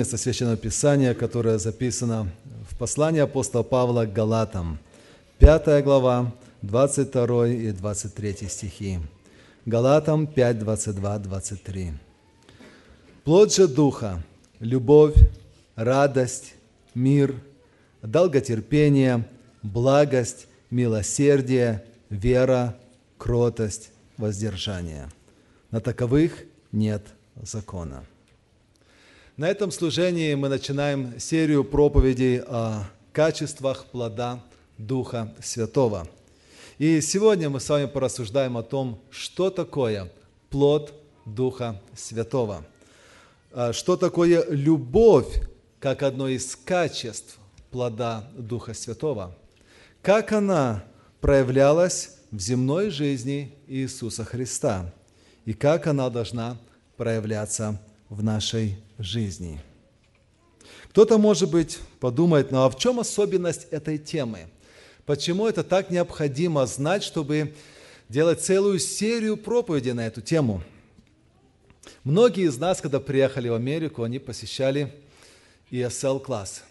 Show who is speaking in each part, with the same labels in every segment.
Speaker 1: Место Священного Писания, которое записано в послании апостола Павла к Галатам, 5 глава, 22 и 23 стихи. Галатам 5, 22, 23. «Плод же Духа – любовь, радость, мир, долготерпение, благость, милосердие, вера, кротость, воздержание. На таковых нет закона». На этом служении мы начинаем серию проповедей о качествах плода Духа Святого. И сегодня мы с вами порассуждаем о том, что такое плод Духа Святого. А что такое любовь, как одно из качеств плода Духа Святого. Как она проявлялась в земной жизни Иисуса Христа. И как она должна проявляться в нашей жизни. Кто-то, может быть, подумает, ну а в чем особенность этой темы? Почему это так необходимо знать, чтобы делать целую серию проповедей на эту тему? Многие из нас, когда приехали в Америку, они посещали ESL-класс,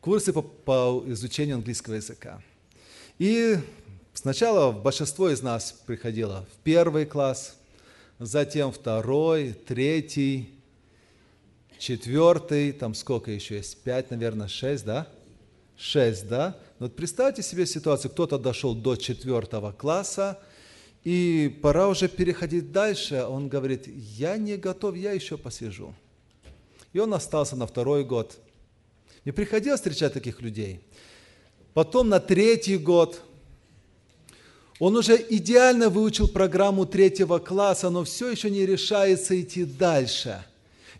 Speaker 1: курсы по, по изучению английского языка. И сначала большинство из нас приходило в первый класс – затем второй, третий, четвертый, там сколько еще есть, пять, наверное, шесть, да? Шесть, да? Вот представьте себе ситуацию, кто-то дошел до четвертого класса, и пора уже переходить дальше. Он говорит, я не готов, я еще посижу. И он остался на второй год. Мне приходилось встречать таких людей. Потом на третий год он уже идеально выучил программу третьего класса, но все еще не решается идти дальше.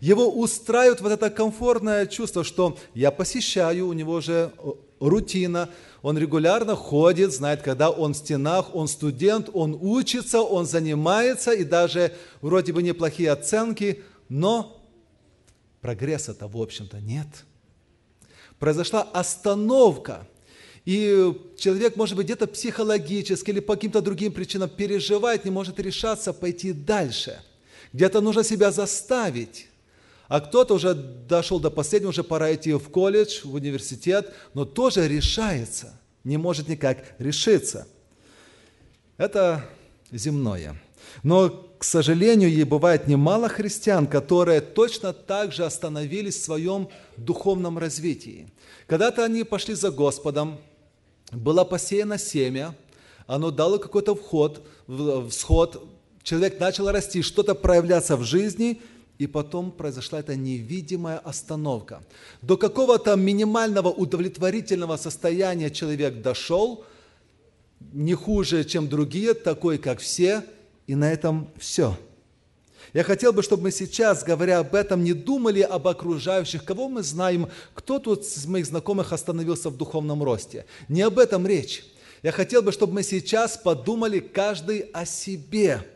Speaker 1: Его устраивает вот это комфортное чувство, что я посещаю, у него уже э, рутина, он регулярно ходит, знает, когда он в стенах, он студент, он учится, он занимается, и даже вроде бы неплохие оценки, но прогресса-то, в общем-то, нет. Произошла остановка – и человек, может быть, где-то психологически или по каким-то другим причинам переживает, не может решаться пойти дальше. Где-то нужно себя заставить. А кто-то уже дошел до последнего, уже пора идти в колледж, в университет, но тоже решается, не может никак решиться. Это земное. Но, к сожалению, и бывает немало христиан, которые точно так же остановились в своем духовном развитии. Когда-то они пошли за Господом, было посеяно семя, оно дало какой-то вход, всход, человек начал расти, что-то проявляться в жизни, и потом произошла эта невидимая остановка. До какого-то минимального удовлетворительного состояния человек дошел, не хуже, чем другие, такой, как все, и на этом все – я хотел бы, чтобы мы сейчас, говоря об этом, не думали об окружающих, кого мы знаем, кто тут из моих знакомых остановился в духовном росте. Не об этом речь. Я хотел бы, чтобы мы сейчас подумали каждый о себе.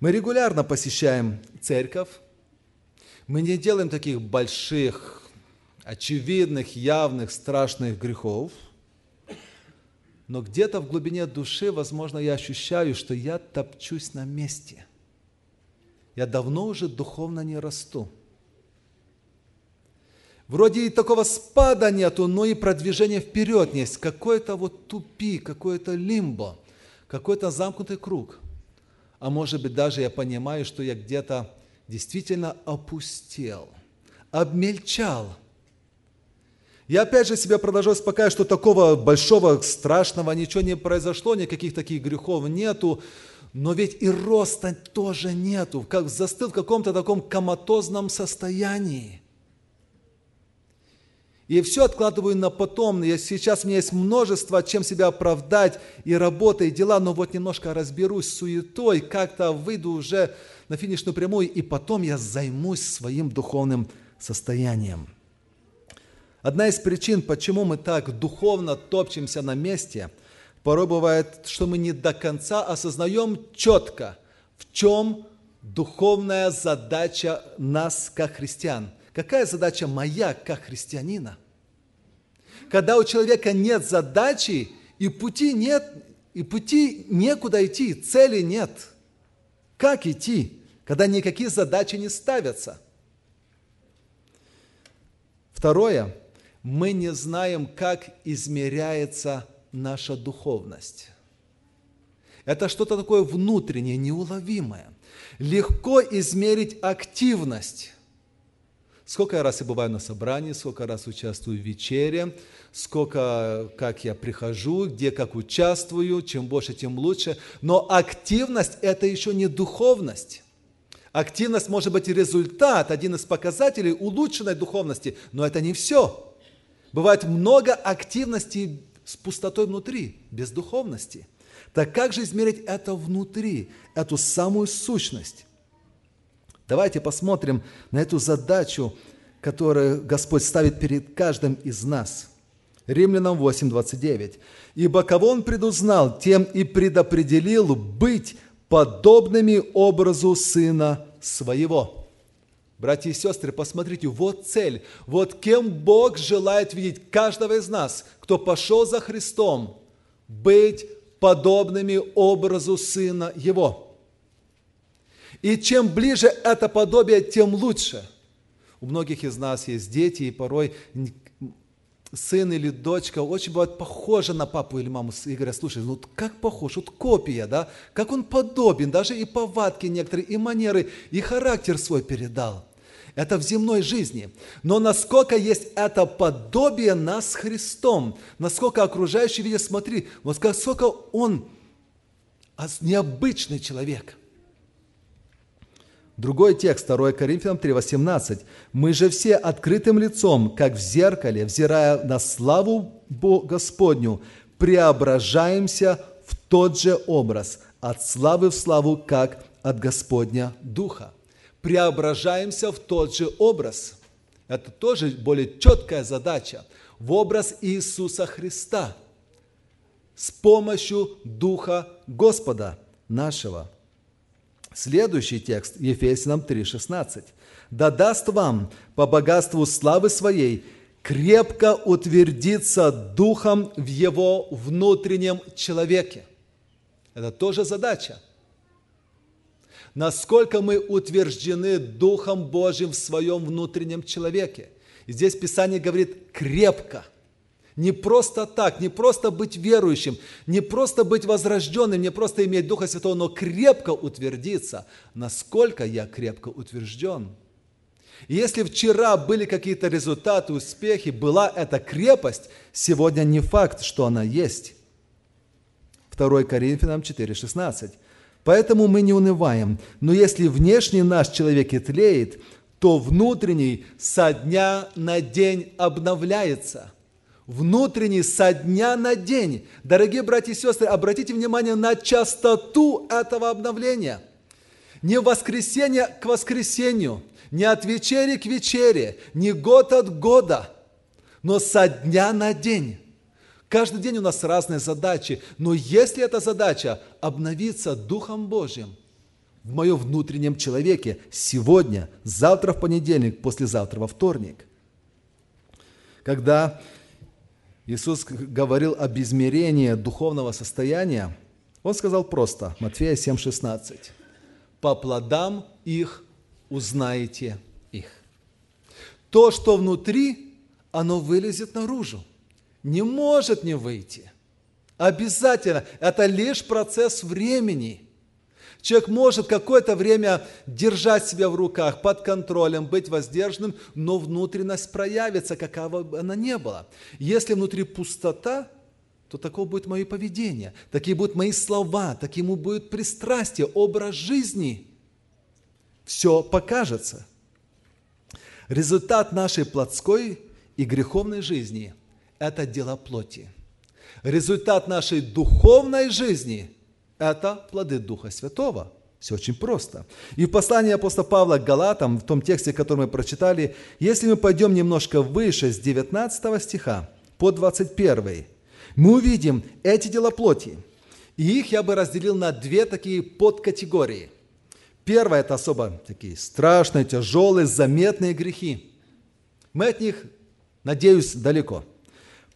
Speaker 1: Мы регулярно посещаем церковь. Мы не делаем таких больших, очевидных, явных, страшных грехов – но где-то в глубине души, возможно, я ощущаю, что я топчусь на месте. Я давно уже духовно не расту. Вроде и такого спада нету, но и продвижение вперед есть. Какой-то вот тупик, какой-то лимбо, какой-то замкнутый круг. А может быть, даже я понимаю, что я где-то действительно опустел, обмельчал – я опять же себя продолжаю успокаивать, что такого большого, страшного ничего не произошло, никаких таких грехов нету, но ведь и роста тоже нету, как застыл в каком-то таком коматозном состоянии. И все откладываю на потом. Я, сейчас у меня есть множество, чем себя оправдать, и работа, и дела, но вот немножко разберусь с суетой, как-то выйду уже на финишную прямую, и потом я займусь своим духовным состоянием. Одна из причин, почему мы так духовно топчемся на месте, порой бывает, что мы не до конца осознаем четко, в чем духовная задача нас, как христиан. Какая задача моя, как христианина? Когда у человека нет задачи, и пути нет, и пути некуда идти, цели нет. Как идти? когда никакие задачи не ставятся. Второе, мы не знаем, как измеряется наша духовность. Это что-то такое внутреннее, неуловимое. Легко измерить активность. Сколько раз я бываю на собрании, сколько раз участвую в вечере, сколько, как я прихожу, где как участвую, чем больше, тем лучше. Но активность – это еще не духовность. Активность может быть результат, один из показателей улучшенной духовности, но это не все. Бывает много активности с пустотой внутри, без духовности. Так как же измерить это внутри, эту самую сущность? Давайте посмотрим на эту задачу, которую Господь ставит перед каждым из нас. Римлянам 8:29. «Ибо кого Он предузнал, тем и предопределил быть подобными образу Сына Своего». Братья и сестры, посмотрите, вот цель, вот кем Бог желает видеть каждого из нас, кто пошел за Христом, быть подобными образу Сына Его. И чем ближе это подобие, тем лучше. У многих из нас есть дети, и порой сын или дочка очень бывает похожи на папу или маму. И говорят, слушай, ну как похож, вот копия, да? Как он подобен, даже и повадки некоторые, и манеры, и характер свой передал. Это в земной жизни. Но насколько есть это подобие нас с Христом, насколько окружающие видят, смотри, вот насколько он необычный человек – Другой текст, 2 Коринфянам 3,18. «Мы же все открытым лицом, как в зеркале, взирая на славу Господню, преображаемся в тот же образ, от славы в славу, как от Господня Духа». Преображаемся в тот же образ. Это тоже более четкая задача. В образ Иисуса Христа с помощью Духа Господа нашего – Следующий текст, Ефесянам 3,16. «Да даст вам по богатству славы своей крепко утвердиться духом в его внутреннем человеке». Это тоже задача. Насколько мы утверждены Духом Божьим в своем внутреннем человеке. И здесь Писание говорит «крепко». Не просто так, не просто быть верующим, не просто быть возрожденным, не просто иметь Духа Святого, но крепко утвердиться. Насколько я крепко утвержден? Если вчера были какие-то результаты, успехи, была эта крепость, сегодня не факт, что она есть. 2 Коринфянам 4,16. Поэтому мы не унываем. Но если внешний наш человек и тлеет, то внутренний со дня на день обновляется – внутренний со дня на день. Дорогие братья и сестры, обратите внимание на частоту этого обновления. Не воскресенье к воскресенью, не от вечери к вечере, не год от года, но со дня на день. Каждый день у нас разные задачи, но если эта задача обновиться Духом Божьим в моем внутреннем человеке сегодня, завтра в понедельник, послезавтра во вторник, когда Иисус говорил об измерении духовного состояния, Он сказал просто, Матфея 7,16, «По плодам их узнаете их». То, что внутри, оно вылезет наружу. Не может не выйти. Обязательно. Это лишь процесс времени – Человек может какое-то время держать себя в руках, под контролем, быть воздержанным, но внутренность проявится, какова бы она ни была. Если внутри пустота, то такое будет мое поведение, такие будут мои слова, таким будет пристрастие, образ жизни. Все покажется. Результат нашей плотской и греховной жизни – это дело плоти. Результат нашей духовной жизни – это плоды Духа Святого. Все очень просто. И в послании апостола Павла к Галатам, в том тексте, который мы прочитали, если мы пойдем немножко выше, с 19 стиха по 21, мы увидим эти дела плоти. И их я бы разделил на две такие подкатегории. Первое – это особо такие страшные, тяжелые, заметные грехи. Мы от них, надеюсь, далеко –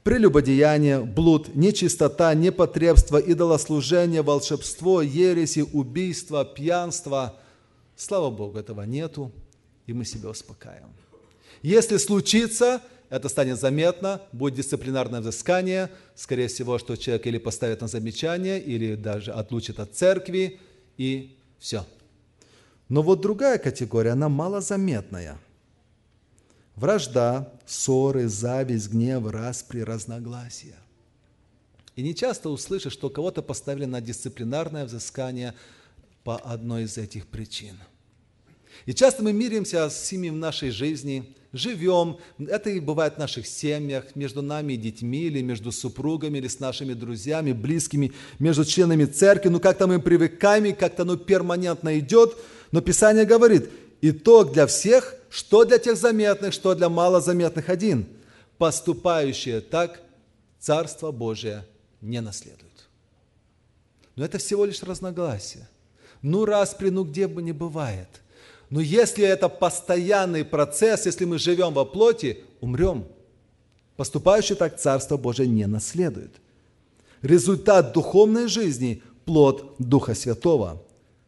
Speaker 1: прелюбодеяние, блуд, нечистота, непотребство, идолослужение, волшебство, ереси, убийство, пьянство, Слава Богу, этого нету, и мы себя успокаиваем. Если случится, это станет заметно, будет дисциплинарное взыскание, скорее всего, что человек или поставит на замечание, или даже отлучит от церкви, и все. Но вот другая категория, она малозаметная. Вражда, ссоры, зависть, гнев, распри, разногласия. И не часто услышишь, что кого-то поставили на дисциплинарное взыскание по одной из этих причин. И часто мы миримся с семьей в нашей жизни, живем, это и бывает в наших семьях, между нами и детьми, или между супругами, или с нашими друзьями, близкими, между членами церкви, ну как-то мы привыкаем, как-то оно перманентно идет, но Писание говорит, итог для всех, что для тех заметных, что для малозаметных один. Поступающие так, Царство Божие не наследуют. Но это всего лишь разногласие. Ну, распри, ну где бы не бывает. Но если это постоянный процесс, если мы живем во плоти, умрем. Поступающий так Царство Божие не наследует. Результат духовной жизни – плод Духа Святого.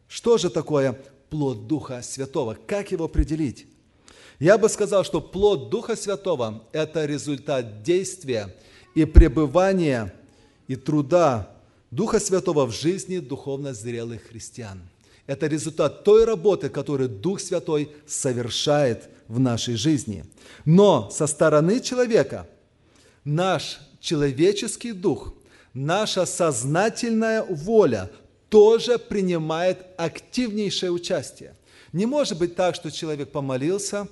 Speaker 1: Что же такое плод Духа Святого? Как его определить? Я бы сказал, что плод Духа Святого – это результат действия и пребывания и труда Духа Святого в жизни духовно зрелых христиан. Это результат той работы, которую Дух Святой совершает в нашей жизни. Но со стороны человека наш человеческий дух, наша сознательная воля тоже принимает активнейшее участие. Не может быть так, что человек помолился,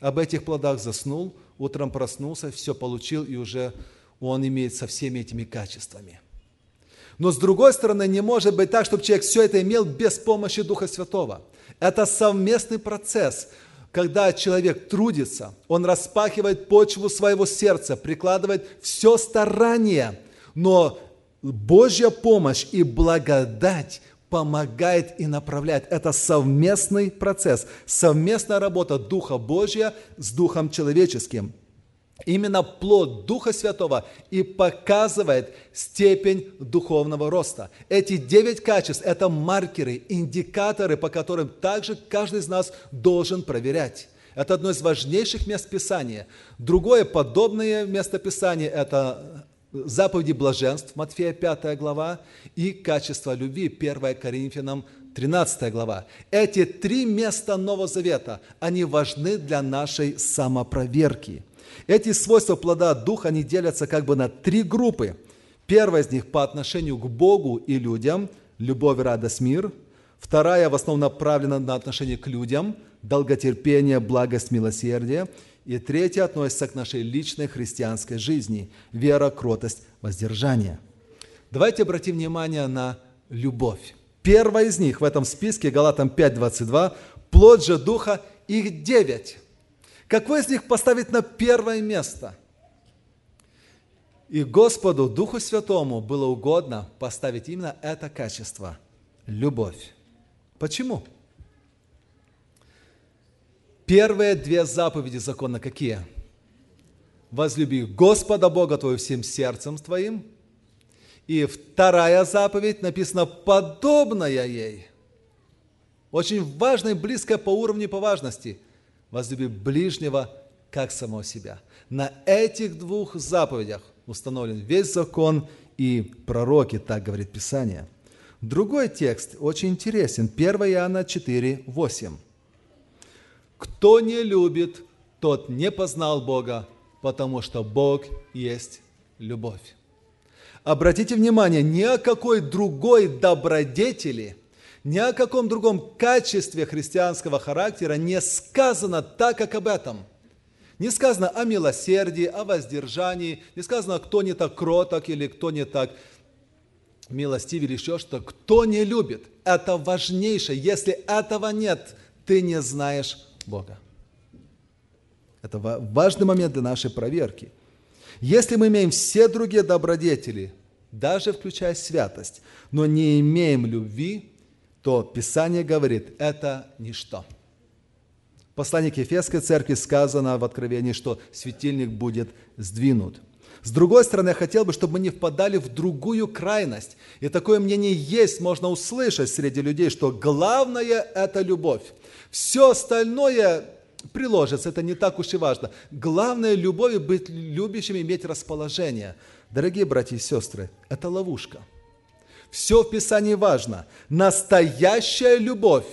Speaker 1: об этих плодах заснул, утром проснулся, все получил, и уже он имеет со всеми этими качествами. Но с другой стороны, не может быть так, чтобы человек все это имел без помощи Духа Святого. Это совместный процесс, когда человек трудится, он распахивает почву своего сердца, прикладывает все старание, но Божья помощь и благодать помогает и направляет. Это совместный процесс, совместная работа Духа Божья с Духом человеческим – Именно плод Духа Святого и показывает степень духовного роста. Эти девять качеств – это маркеры, индикаторы, по которым также каждый из нас должен проверять. Это одно из важнейших мест Писания. Другое подобное место Писания – это заповеди блаженств, Матфея 5 глава, и качество любви, 1 Коринфянам 13 глава. Эти три места Нового Завета, они важны для нашей самопроверки – эти свойства плода Духа, они делятся как бы на три группы. Первая из них по отношению к Богу и людям – любовь, радость, мир. Вторая в основном направлена на отношение к людям – долготерпение, благость, милосердие. И третья относится к нашей личной христианской жизни – вера, кротость, воздержание. Давайте обратим внимание на любовь. Первая из них в этом списке, Галатам 5.22, плод же Духа, их девять. Какой из них поставить на первое место? И Господу, Духу Святому, было угодно поставить именно это качество – любовь. Почему? Первые две заповеди закона какие? Возлюби Господа Бога твоего всем сердцем твоим. И вторая заповедь написана подобная ей. Очень важная и близкая по уровню и по важности возлюби ближнего, как самого себя. На этих двух заповедях установлен весь закон и пророки, так говорит Писание. Другой текст очень интересен. 1 Иоанна 4, 8. «Кто не любит, тот не познал Бога, потому что Бог есть любовь». Обратите внимание, ни о какой другой добродетели – ни о каком другом качестве христианского характера не сказано так, как об этом. Не сказано о милосердии, о воздержании, не сказано, кто не так кроток или кто не так милостив или еще что. Кто не любит, это важнейшее. Если этого нет, ты не знаешь Бога. Это важный момент для нашей проверки. Если мы имеем все другие добродетели, даже включая святость, но не имеем любви, то Писание говорит, это ничто. В послании к Ефесской церкви сказано в Откровении, что светильник будет сдвинут. С другой стороны, я хотел бы, чтобы мы не впадали в другую крайность. И такое мнение есть, можно услышать среди людей, что главное – это любовь. Все остальное приложится, это не так уж и важно. Главное – любовь, быть любящим, иметь расположение. Дорогие братья и сестры, это ловушка. Все в Писании важно. Настоящая любовь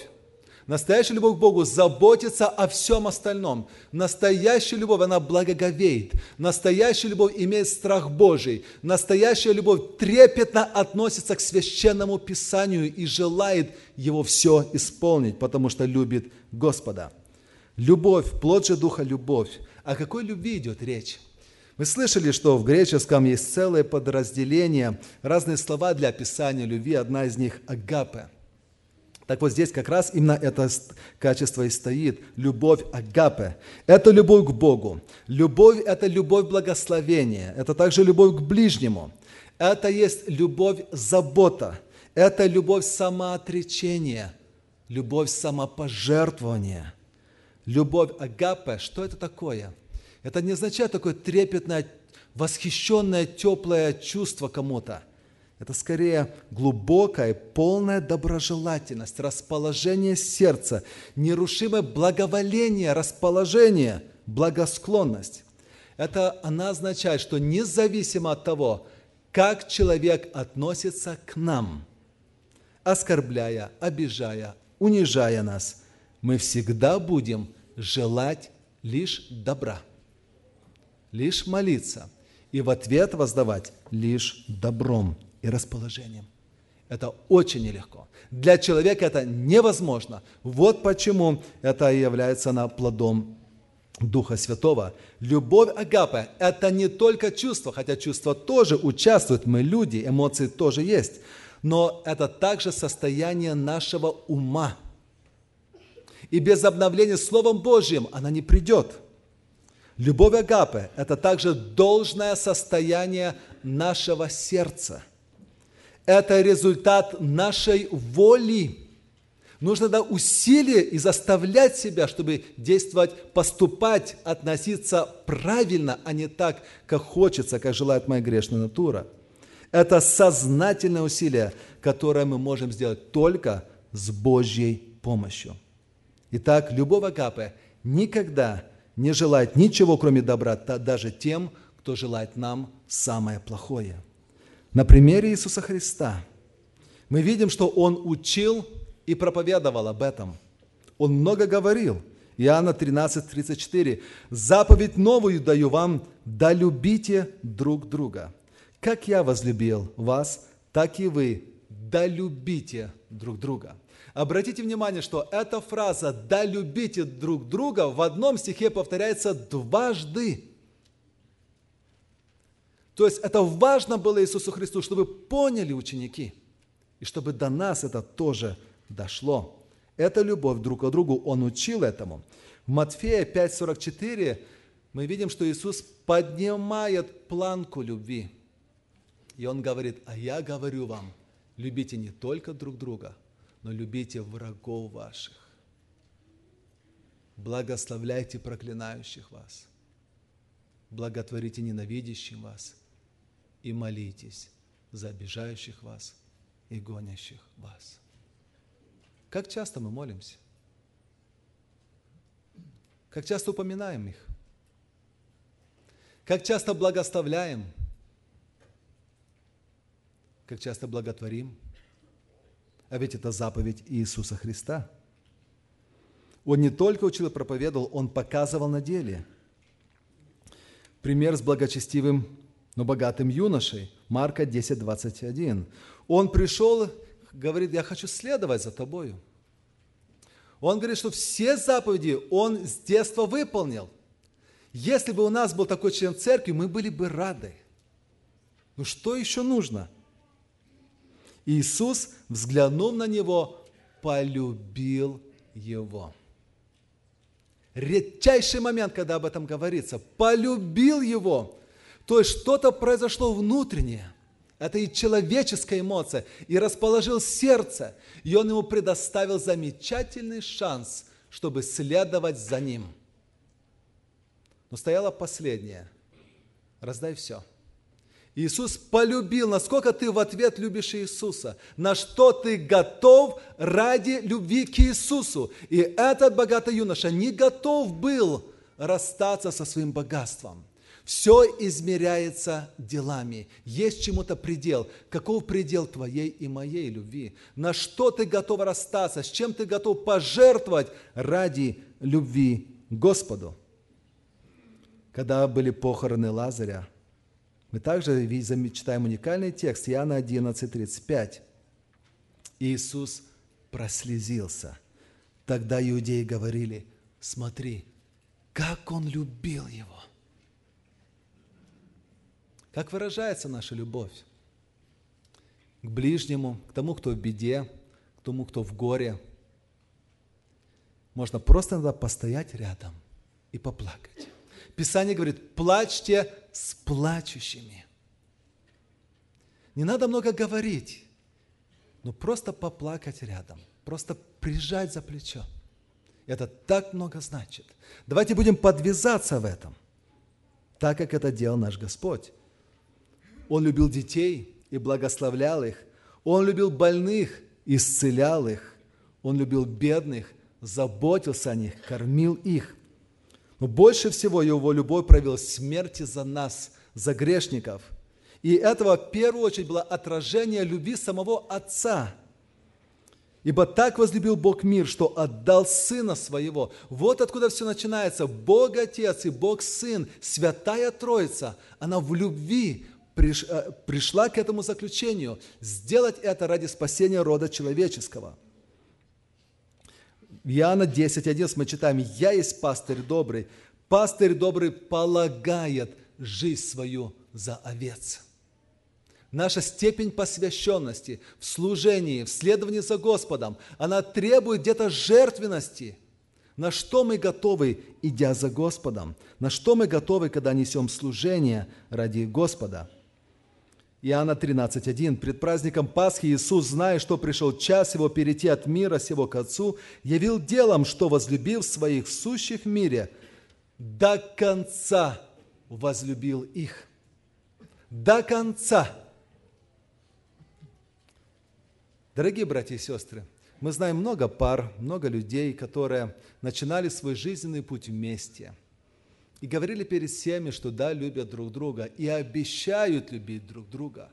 Speaker 1: Настоящая любовь к Богу заботится о всем остальном. Настоящая любовь, она благоговеет. Настоящая любовь имеет страх Божий. Настоящая любовь трепетно относится к священному Писанию и желает его все исполнить, потому что любит Господа. Любовь, плод же Духа – любовь. О какой любви идет речь? Вы слышали, что в греческом есть целое подразделение, разные слова для описания любви. Одна из них – агапе – так вот здесь как раз именно это качество и стоит. Любовь агапе. Это любовь к Богу. Любовь – это любовь благословения. Это также любовь к ближнему. Это есть любовь забота. Это любовь самоотречения. Любовь самопожертвования. Любовь агапе. Что это такое? Это не означает такое трепетное, восхищенное, теплое чувство кому-то – это скорее глубокая, полная доброжелательность, расположение сердца, нерушимое благоволение, расположение, благосклонность. Это она означает, что независимо от того, как человек относится к нам, оскорбляя, обижая, унижая нас, мы всегда будем желать лишь добра, лишь молиться и в ответ воздавать лишь добром и расположением. Это очень нелегко. Для человека это невозможно. Вот почему это является на плодом Духа Святого. Любовь Агапе – это не только чувство, хотя чувства тоже участвуют, мы люди, эмоции тоже есть, но это также состояние нашего ума. И без обновления Словом Божьим она не придет. Любовь Агапе – это также должное состояние нашего сердца – это результат нашей воли. Нужно да, усилия и заставлять себя, чтобы действовать, поступать, относиться правильно, а не так, как хочется, как желает моя грешная натура. Это сознательное усилие, которое мы можем сделать только с Божьей помощью. Итак, любовь Агапе никогда не желает ничего, кроме добра, даже тем, кто желает нам самое плохое – на примере Иисуса Христа мы видим, что Он учил и проповедовал об этом. Он много говорил. Иоанна 13, 34. «Заповедь новую даю вам, да любите друг друга. Как я возлюбил вас, так и вы, да любите друг друга». Обратите внимание, что эта фраза «да любите друг друга» в одном стихе повторяется дважды. То есть это важно было Иисусу Христу, чтобы поняли ученики, и чтобы до нас это тоже дошло. Это любовь друг к другу, Он учил этому. В Матфея 5,44 мы видим, что Иисус поднимает планку любви. И Он говорит, а я говорю вам, любите не только друг друга, но любите врагов ваших. Благословляйте проклинающих вас. Благотворите ненавидящим вас – и молитесь за обижающих вас и гонящих вас. Как часто мы молимся? Как часто упоминаем их? Как часто благословляем? Как часто благотворим? А ведь это заповедь Иисуса Христа. Он не только учил и проповедовал, он показывал на деле. Пример с благочестивым но богатым юношей. Марка 10, 21. Он пришел, говорит, я хочу следовать за тобою. Он говорит, что все заповеди он с детства выполнил. Если бы у нас был такой член церкви, мы были бы рады. Ну что еще нужно? Иисус, взглянув на него, полюбил его. Редчайший момент, когда об этом говорится. Полюбил его. То есть что-то произошло внутреннее. Это и человеческая эмоция. И расположил сердце. И он ему предоставил замечательный шанс, чтобы следовать за ним. Но стояло последнее. Раздай все. Иисус полюбил, насколько ты в ответ любишь Иисуса, на что ты готов ради любви к Иисусу. И этот богатый юноша не готов был расстаться со своим богатством. Все измеряется делами. Есть чему-то предел. Каков предел твоей и моей любви? На что ты готов расстаться? С чем ты готов пожертвовать ради любви Господу? Когда были похороны Лазаря, мы также читаем уникальный текст Иоанна 11:35. Иисус прослезился. Тогда иудеи говорили, смотри, как он любил его. Как выражается наша любовь? К ближнему, к тому, кто в беде, к тому, кто в горе. Можно просто иногда постоять рядом и поплакать. Писание говорит, плачьте с плачущими. Не надо много говорить, но просто поплакать рядом, просто прижать за плечо. Это так много значит. Давайте будем подвязаться в этом, так как это делал наш Господь. Он любил детей и благословлял их. Он любил больных, исцелял их. Он любил бедных, заботился о них, кормил их. Но больше всего его любовь проявила смерти за нас, за грешников. И этого в первую очередь было отражение любви самого Отца. Ибо так возлюбил Бог мир, что отдал Сына Своего. Вот откуда все начинается. Бог Отец и Бог Сын, Святая Троица, она в любви э, пришла к этому заключению, сделать это ради спасения рода человеческого. В Иоанна 10.11 мы читаем, «Я есть пастырь добрый, пастырь добрый полагает жизнь свою за овец». Наша степень посвященности в служении, в следовании за Господом, она требует где-то жертвенности – на что мы готовы, идя за Господом? На что мы готовы, когда несем служение ради Господа? Иоанна 13.1. Пред праздником Пасхи Иисус, зная, что пришел час его перейти от мира сего к Отцу, явил делом, что, возлюбив своих сущих в мире, до конца возлюбил их. До конца. Дорогие братья и сестры, мы знаем много пар, много людей, которые начинали свой жизненный путь вместе – и говорили перед всеми, что да, любят друг друга и обещают любить друг друга.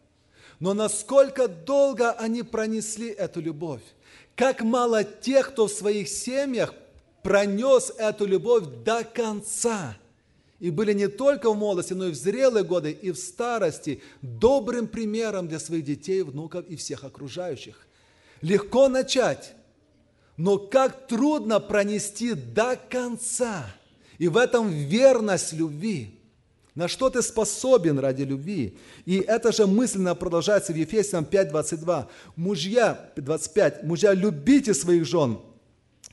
Speaker 1: Но насколько долго они пронесли эту любовь? Как мало тех, кто в своих семьях пронес эту любовь до конца. И были не только в молодости, но и в зрелые годы, и в старости добрым примером для своих детей, внуков и всех окружающих. Легко начать, но как трудно пронести до конца – и в этом верность любви. На что ты способен ради любви? И это же мысленно продолжается в Ефесянам 5.22. Мужья, 25, мужья, любите своих жен,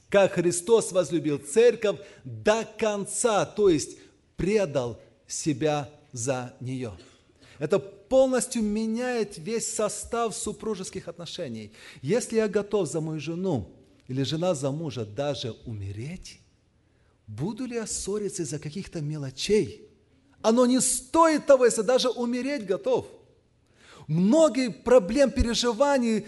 Speaker 1: как Христос возлюбил церковь до конца, то есть предал себя за нее. Это полностью меняет весь состав супружеских отношений. Если я готов за мою жену или жена за мужа даже умереть, буду ли я ссориться из-за каких-то мелочей? Оно не стоит того, если даже умереть готов. Многие проблем, переживаний,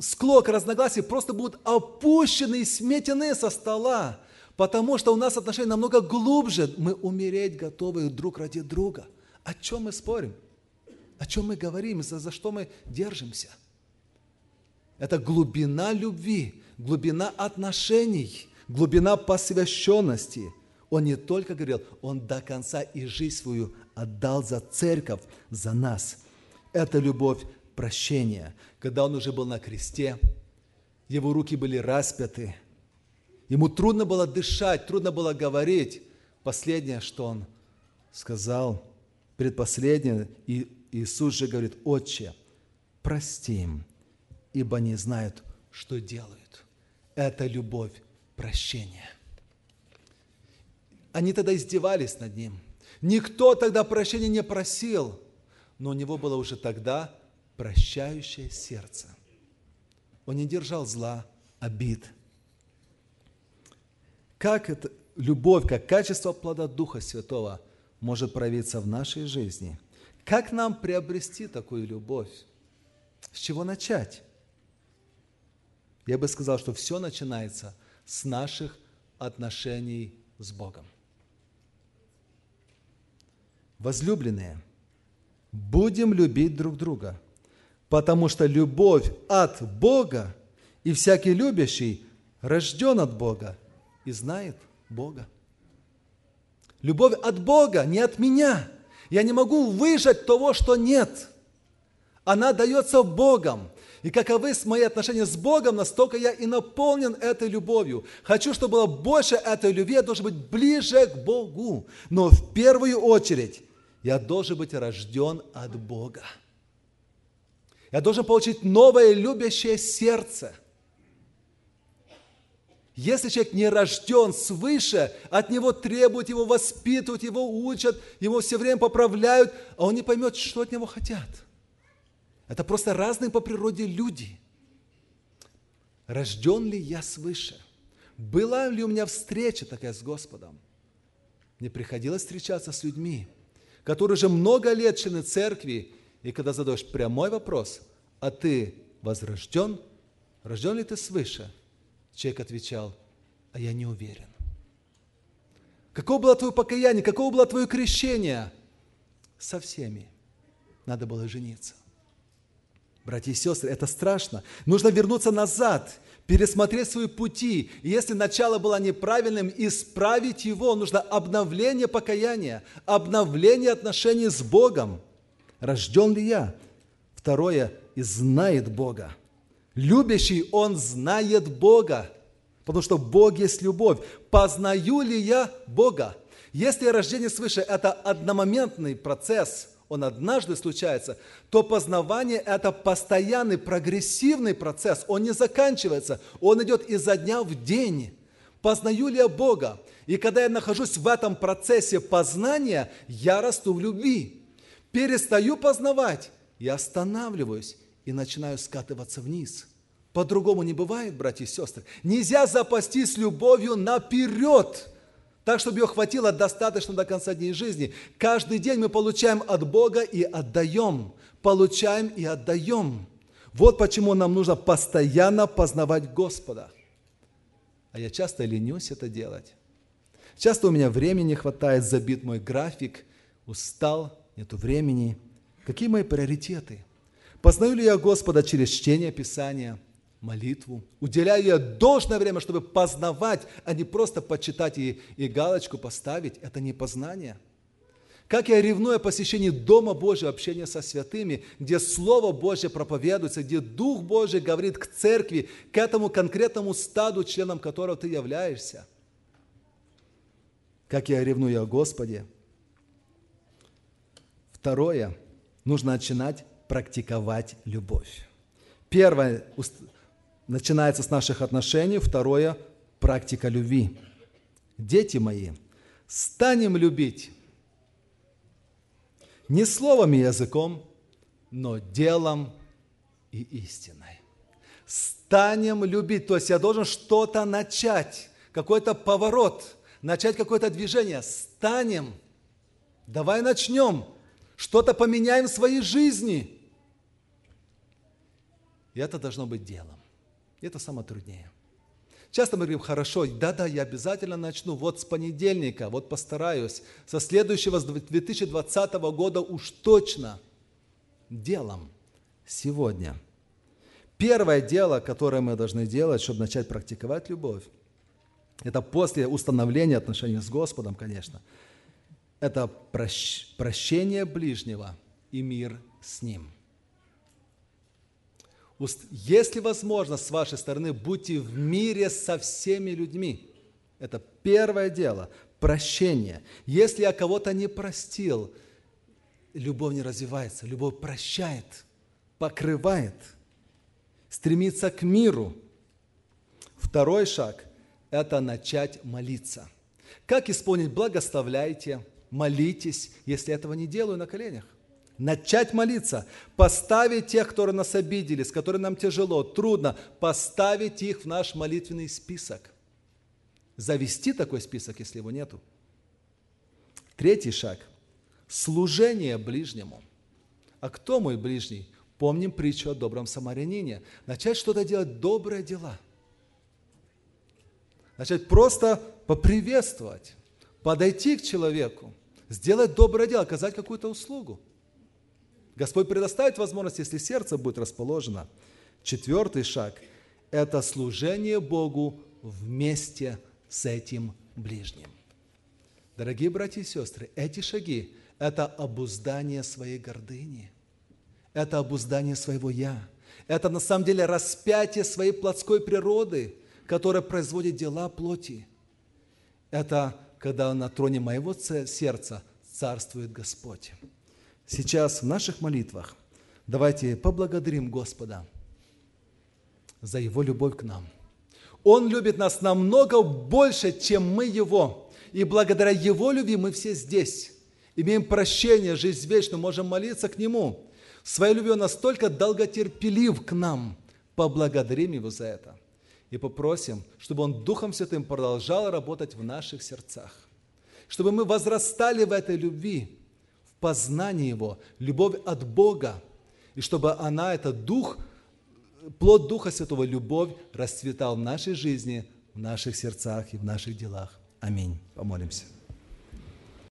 Speaker 1: склок, разногласий просто будут опущены и сметены со стола, потому что у нас отношения намного глубже. Мы умереть готовы друг ради друга. О чем мы спорим? О чем мы говорим? За, за что мы держимся? Это глубина любви, глубина отношений – глубина посвященности. Он не только говорил, он до конца и жизнь свою отдал за церковь, за нас. Это любовь прощения. Когда он уже был на кресте, его руки были распяты, ему трудно было дышать, трудно было говорить. Последнее, что он сказал, предпоследнее, и Иисус же говорит, «Отче, прости им, ибо не знают, что делают». Это любовь прощения. Они тогда издевались над ним. Никто тогда прощения не просил, но у него было уже тогда прощающее сердце. Он не держал зла, обид. Как это, любовь, как качество плода Духа Святого может проявиться в нашей жизни? Как нам приобрести такую любовь? С чего начать? Я бы сказал, что все начинается с наших отношений с Богом. Возлюбленные, будем любить друг друга, потому что любовь от Бога, и всякий любящий рожден от Бога и знает Бога. Любовь от Бога, не от меня. Я не могу выжать того, что нет. Она дается Богом. И каковы мои отношения с Богом, настолько я и наполнен этой любовью. Хочу, чтобы было больше этой любви, я должен быть ближе к Богу. Но в первую очередь я должен быть рожден от Бога. Я должен получить новое любящее сердце. Если человек не рожден свыше, от него требуют, его воспитывают, его учат, его все время поправляют, а он не поймет, что от него хотят. Это просто разные по природе люди. Рожден ли я свыше? Была ли у меня встреча такая с Господом? Мне приходилось встречаться с людьми, которые уже много лет члены церкви, и когда задаешь прямой вопрос, а ты возрожден? Рожден ли ты свыше? Человек отвечал, а я не уверен. Какое было твое покаяние? Какое было твое крещение? Со всеми надо было жениться. Братья и сестры, это страшно. Нужно вернуться назад, пересмотреть свои пути. И если начало было неправильным, исправить его. Нужно обновление покаяния, обновление отношений с Богом. Рожден ли я? Второе, и знает Бога. Любящий, он знает Бога, потому что Бог есть любовь. Познаю ли я Бога? Если рождение свыше – это одномоментный процесс, он однажды случается, то познавание – это постоянный прогрессивный процесс, он не заканчивается, он идет изо дня в день. Познаю ли я Бога? И когда я нахожусь в этом процессе познания, я расту в любви. Перестаю познавать, я останавливаюсь и начинаю скатываться вниз. По-другому не бывает, братья и сестры. Нельзя запастись любовью наперед, так, чтобы ее хватило достаточно до конца дней жизни. Каждый день мы получаем от Бога и отдаем. Получаем и отдаем. Вот почему нам нужно постоянно познавать Господа. А я часто ленюсь это делать. Часто у меня времени не хватает, забит мой график, устал, нету времени. Какие мои приоритеты? Познаю ли я Господа через чтение Писания, молитву? Уделяю я должное время, чтобы познавать, а не просто почитать и, и галочку поставить? Это не познание. Как я ревную о посещении Дома Божьего, общения со святыми, где Слово Божье проповедуется, где Дух Божий говорит к церкви, к этому конкретному стаду, членом которого ты являешься. Как я ревную о Господе. Второе, нужно начинать практиковать любовь. Первое начинается с наших отношений, второе – практика любви. Дети мои, станем любить не словом и языком, но делом и истиной. Станем любить, то есть я должен что-то начать, какой-то поворот, начать какое-то движение. Станем, давай начнем, что-то поменяем в своей жизни – и это должно быть делом. Это самое труднее. Часто мы говорим, хорошо, да-да, я обязательно начну, вот с понедельника, вот постараюсь, со следующего, с 2020 года уж точно делом сегодня. Первое дело, которое мы должны делать, чтобы начать практиковать любовь, это после установления отношений с Господом, конечно, это прощение ближнего и мир с Ним – если возможно, с вашей стороны, будьте в мире со всеми людьми. Это первое дело. Прощение. Если я кого-то не простил, любовь не развивается. Любовь прощает, покрывает, стремится к миру. Второй шаг – это начать молиться. Как исполнить «благословляйте», «молитесь», если этого не делаю на коленях? Начать молиться, поставить тех, которые нас обидели, с которыми нам тяжело, трудно, поставить их в наш молитвенный список. Завести такой список, если его нету. Третий шаг – служение ближнему. А кто мой ближний? Помним притчу о добром самарянине. Начать что-то делать, добрые дела. Начать просто поприветствовать, подойти к человеку, сделать доброе дело, оказать какую-то услугу. Господь предоставит возможность, если сердце будет расположено. Четвертый шаг – это служение Богу вместе с этим ближним. Дорогие братья и сестры, эти шаги – это обуздание своей гордыни, это обуздание своего «я», это на самом деле распятие своей плотской природы, которая производит дела плоти. Это когда на троне моего сердца царствует Господь. Сейчас в наших молитвах давайте поблагодарим Господа за Его любовь к нам. Он любит нас намного больше, чем мы Его. И благодаря Его любви мы все здесь. Имеем прощение, жизнь вечную, можем молиться к Нему. Своей любовью настолько долготерпелив к нам. Поблагодарим Его за это. И попросим, чтобы Он Духом Святым продолжал работать в наших сердцах. Чтобы мы возрастали в этой любви, в познании Его, любовь от Бога. И чтобы она, этот Дух, плод Духа Святого, любовь, расцветал в нашей жизни, в наших сердцах и в наших делах. Аминь. Помолимся.